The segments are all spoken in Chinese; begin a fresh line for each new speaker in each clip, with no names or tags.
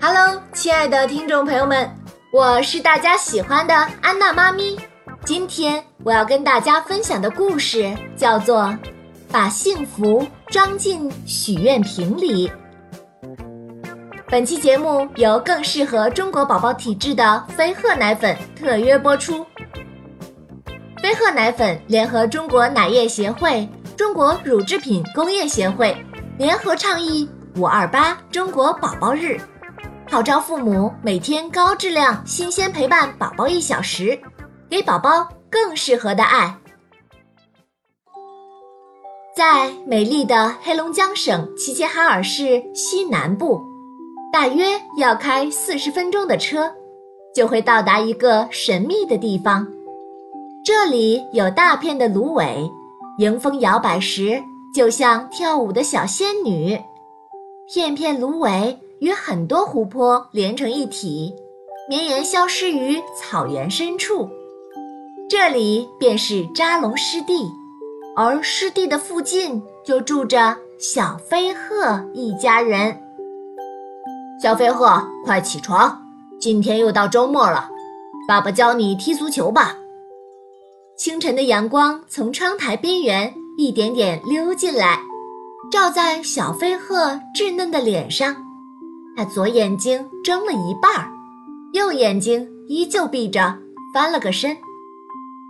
Hello，亲爱的听众朋友们，我是大家喜欢的安娜妈咪。今天我要跟大家分享的故事叫做《把幸福装进许愿瓶里》。本期节目由更适合中国宝宝体质的飞鹤奶粉特约播出。飞鹤奶粉联合中国奶业协会、中国乳制品工业协会联合倡议“五二八中国宝宝日”，号召父母每天高质量、新鲜陪伴宝宝一小时，给宝宝更适合的爱。在美丽的黑龙江省齐齐哈尔市西南部。大约要开四十分钟的车，就会到达一个神秘的地方。这里有大片的芦苇，迎风摇摆时就像跳舞的小仙女。片片芦苇与很多湖泊连成一体，绵延消失于草原深处。这里便是扎龙湿地，而湿地的附近就住着小飞鹤一家人。
小飞鹤，快起床！今天又到周末了，爸爸教你踢足球吧。
清晨的阳光从窗台边缘一点点溜进来，照在小飞鹤稚嫩的脸上。他左眼睛睁了一半儿，右眼睛依旧闭着，翻了个身。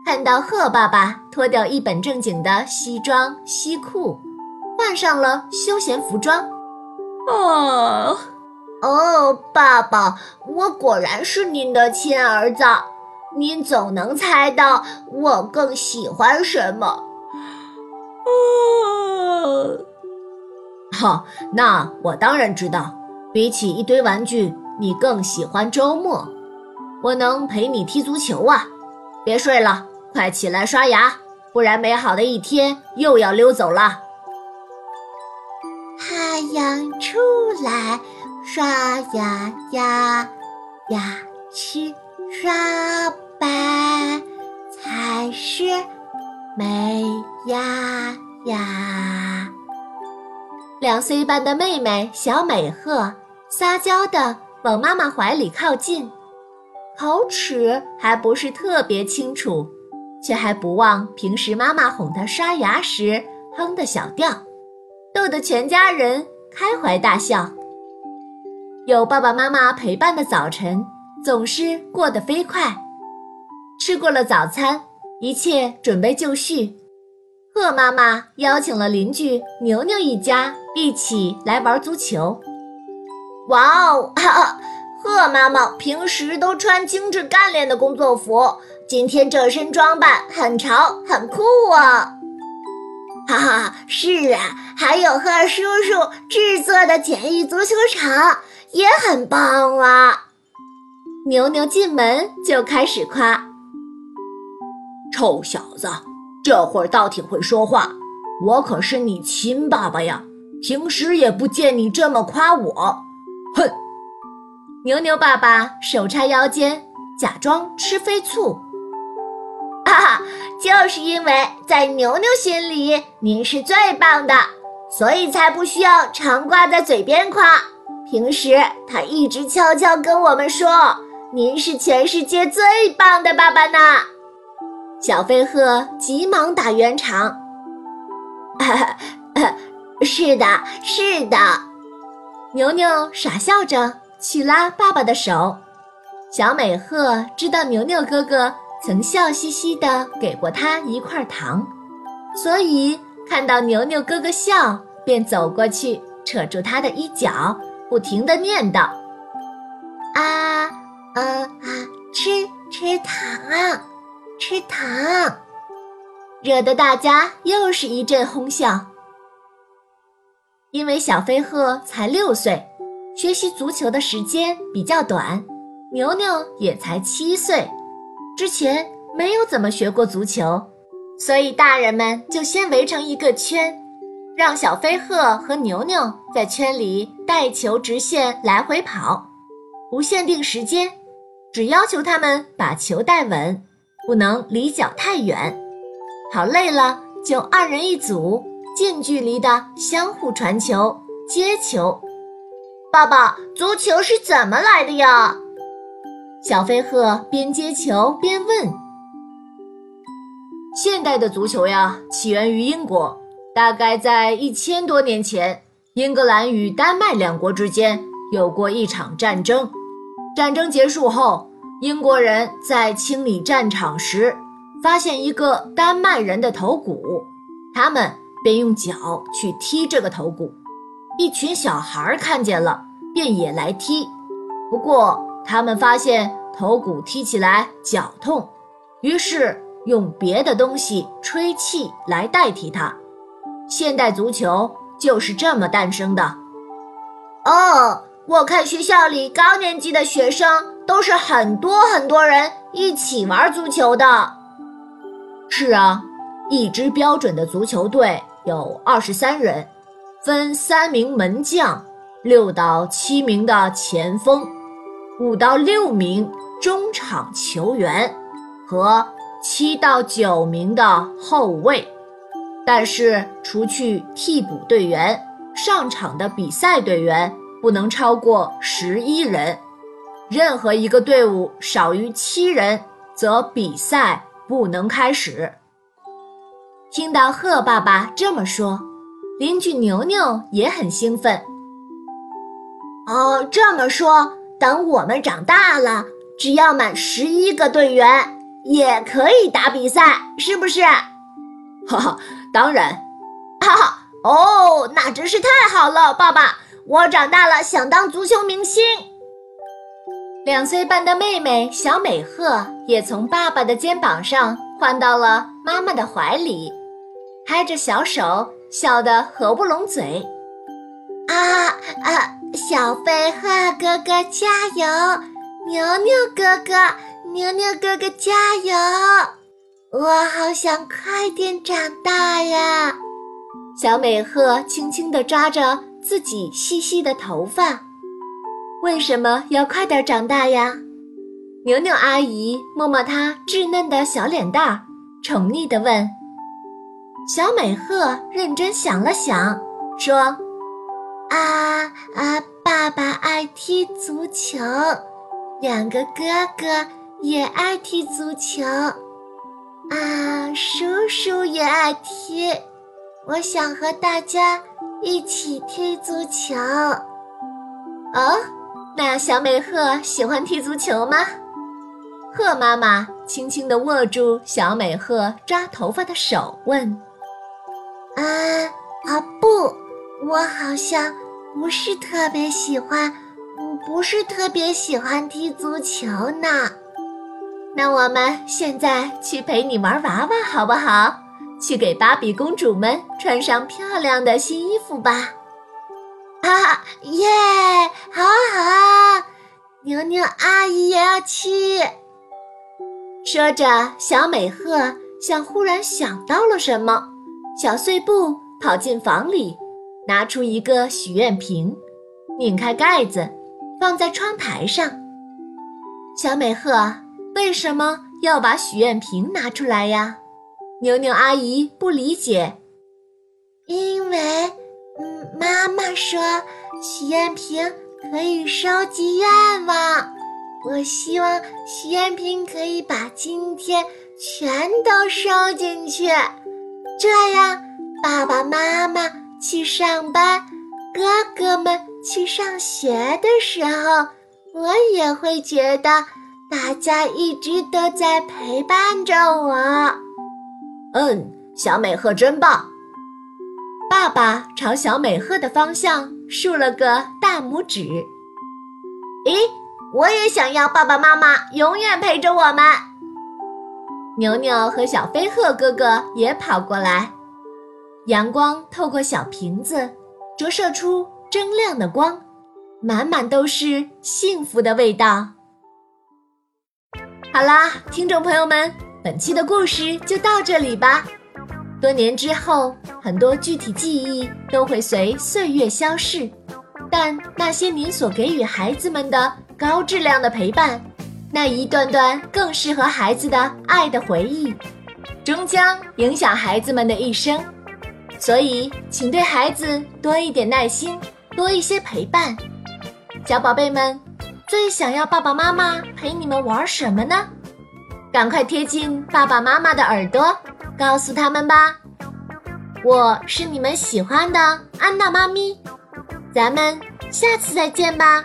看到贺爸爸脱掉一本正经的西装西裤，换上了休闲服装，
哦。哦，爸爸，我果然是您的亲儿子。您总能猜到我更喜欢什么。
哦，好，那我当然知道，比起一堆玩具，你更喜欢周末。我能陪你踢足球啊！别睡了，快起来刷牙，不然美好的一天又要溜走了。
太阳出来。刷牙呀，牙齿刷白才是美呀呀。
两岁半的妹妹小美鹤撒娇地往妈妈怀里靠近，口齿还不是特别清楚，却还不忘平时妈妈哄她刷牙时哼的小调，逗得全家人开怀大笑。有爸爸妈妈陪伴的早晨总是过得飞快。吃过了早餐，一切准备就绪。贺妈妈邀请了邻居牛牛一家一起来玩足球。
哇哦，鹤妈妈平时都穿精致干练的工作服，今天这身装扮很潮很酷啊！哈哈，是啊，还有鹤叔叔制作的简易足球场。也很棒啊！
牛牛进门就开始夸：“
臭小子，这会儿倒挺会说话。我可是你亲爸爸呀，平时也不见你这么夸我。”哼！
牛牛爸爸手叉腰间，假装吃飞醋。
哈哈，就是因为在牛牛心里您是最棒的，所以才不需要常挂在嘴边夸。平时他一直悄悄跟我们说：“您是全世界最棒的爸爸呢。”
小飞鹤急忙打圆场：“哈 哈
是的，是的。”
牛牛傻笑着去拉爸爸的手。小美鹤知道牛牛哥哥曾笑嘻嘻地给过他一块糖，所以看到牛牛哥哥笑，便走过去扯住他的衣角。不停地念叨：“
啊，啊啊，吃吃糖，吃糖！”
惹得大家又是一阵哄笑。因为小飞鹤才六岁，学习足球的时间比较短；牛牛也才七岁，之前没有怎么学过足球，所以大人们就先围成一个圈。让小飞鹤和牛牛在圈里带球直线来回跑，不限定时间，只要求他们把球带稳，不能离脚太远。跑累了就二人一组，近距离的相互传球、接球。
爸爸，足球是怎么来的呀？
小飞鹤边接球边问。
现代的足球呀，起源于英国，大概在一千多年前，英格兰与丹麦两国之间有过一场战争。战争结束后，英国人在清理战场时，发现一个丹麦人的头骨，他们便用脚去踢这个头骨。一群小孩看见了，便也来踢。不过，他们发现头骨踢起来脚痛，于是用别的东西吹气来代替它。现代足球就是这么诞生的。
哦，我看学校里高年级的学生都是很多很多人一起玩足球的。
是啊，一支标准的足球队有二十三人。分三名门将、六到七名的前锋、五到六名中场球员和七到九名的后卫。但是，除去替补队员，上场的比赛队员不能超过十一人。任何一个队伍少于七人，则比赛不能开始。
听到贺爸爸这么说。邻居牛牛也很兴奋。
哦，这么说，等我们长大了，只要满十一个队员，也可以打比赛，是不是？
哈哈，当然。
哈哈，哦，那真是太好了，爸爸，我长大了想当足球明星。
两岁半的妹妹小美鹤也从爸爸的肩膀上换到了妈妈的怀里，拍着小手。笑得合不拢嘴，
啊啊！小贝鹤哥哥加油，牛牛哥哥，牛牛哥哥加油！我好想快点长大呀！
小美鹤轻轻地抓着自己细细的头发，为什么要快点长大呀？牛牛阿姨摸摸她稚嫩的小脸蛋儿，宠溺地问。小美鹤认真想了想，说：“
啊啊，爸爸爱踢足球，两个哥哥也爱踢足球，啊，叔叔也爱踢。我想和大家一起踢足球。
哦，那小美鹤喜欢踢足球吗？”鹤妈妈轻轻地握住小美鹤抓头发的手，问。
啊啊不，我好像不是特别喜欢，不是特别喜欢踢足球呢。
那我们现在去陪你玩娃娃好不好？去给芭比公主们穿上漂亮的新衣服吧。
啊耶，好啊好啊，牛牛阿姨也要去。
说着，小美鹤像忽然想到了什么。小碎步跑进房里，拿出一个许愿瓶，拧开盖子，放在窗台上。小美鹤为什么要把许愿瓶拿出来呀？牛牛阿姨不理解。
因为，嗯，妈妈说许愿瓶可以收集愿望。我希望许愿瓶可以把今天全都收进去。这样，爸爸妈妈去上班，哥哥们去上学的时候，我也会觉得大家一直都在陪伴着我。
嗯，小美鹤真棒！
爸爸朝小美鹤的方向竖了个大拇指。
咦，我也想要爸爸妈妈永远陪着我们。
牛牛和小飞鹤哥哥也跑过来，阳光透过小瓶子，折射出铮亮的光，满满都是幸福的味道。好啦，听众朋友们，本期的故事就到这里吧。多年之后，很多具体记忆都会随岁月消逝，但那些您所给予孩子们的高质量的陪伴。那一段段更适合孩子的爱的回忆，终将影响孩子们的一生。所以，请对孩子多一点耐心，多一些陪伴，小宝贝们，最想要爸爸妈妈陪你们玩什么呢？赶快贴近爸爸妈妈的耳朵，告诉他们吧。我是你们喜欢的安娜妈咪，咱们下次再见吧。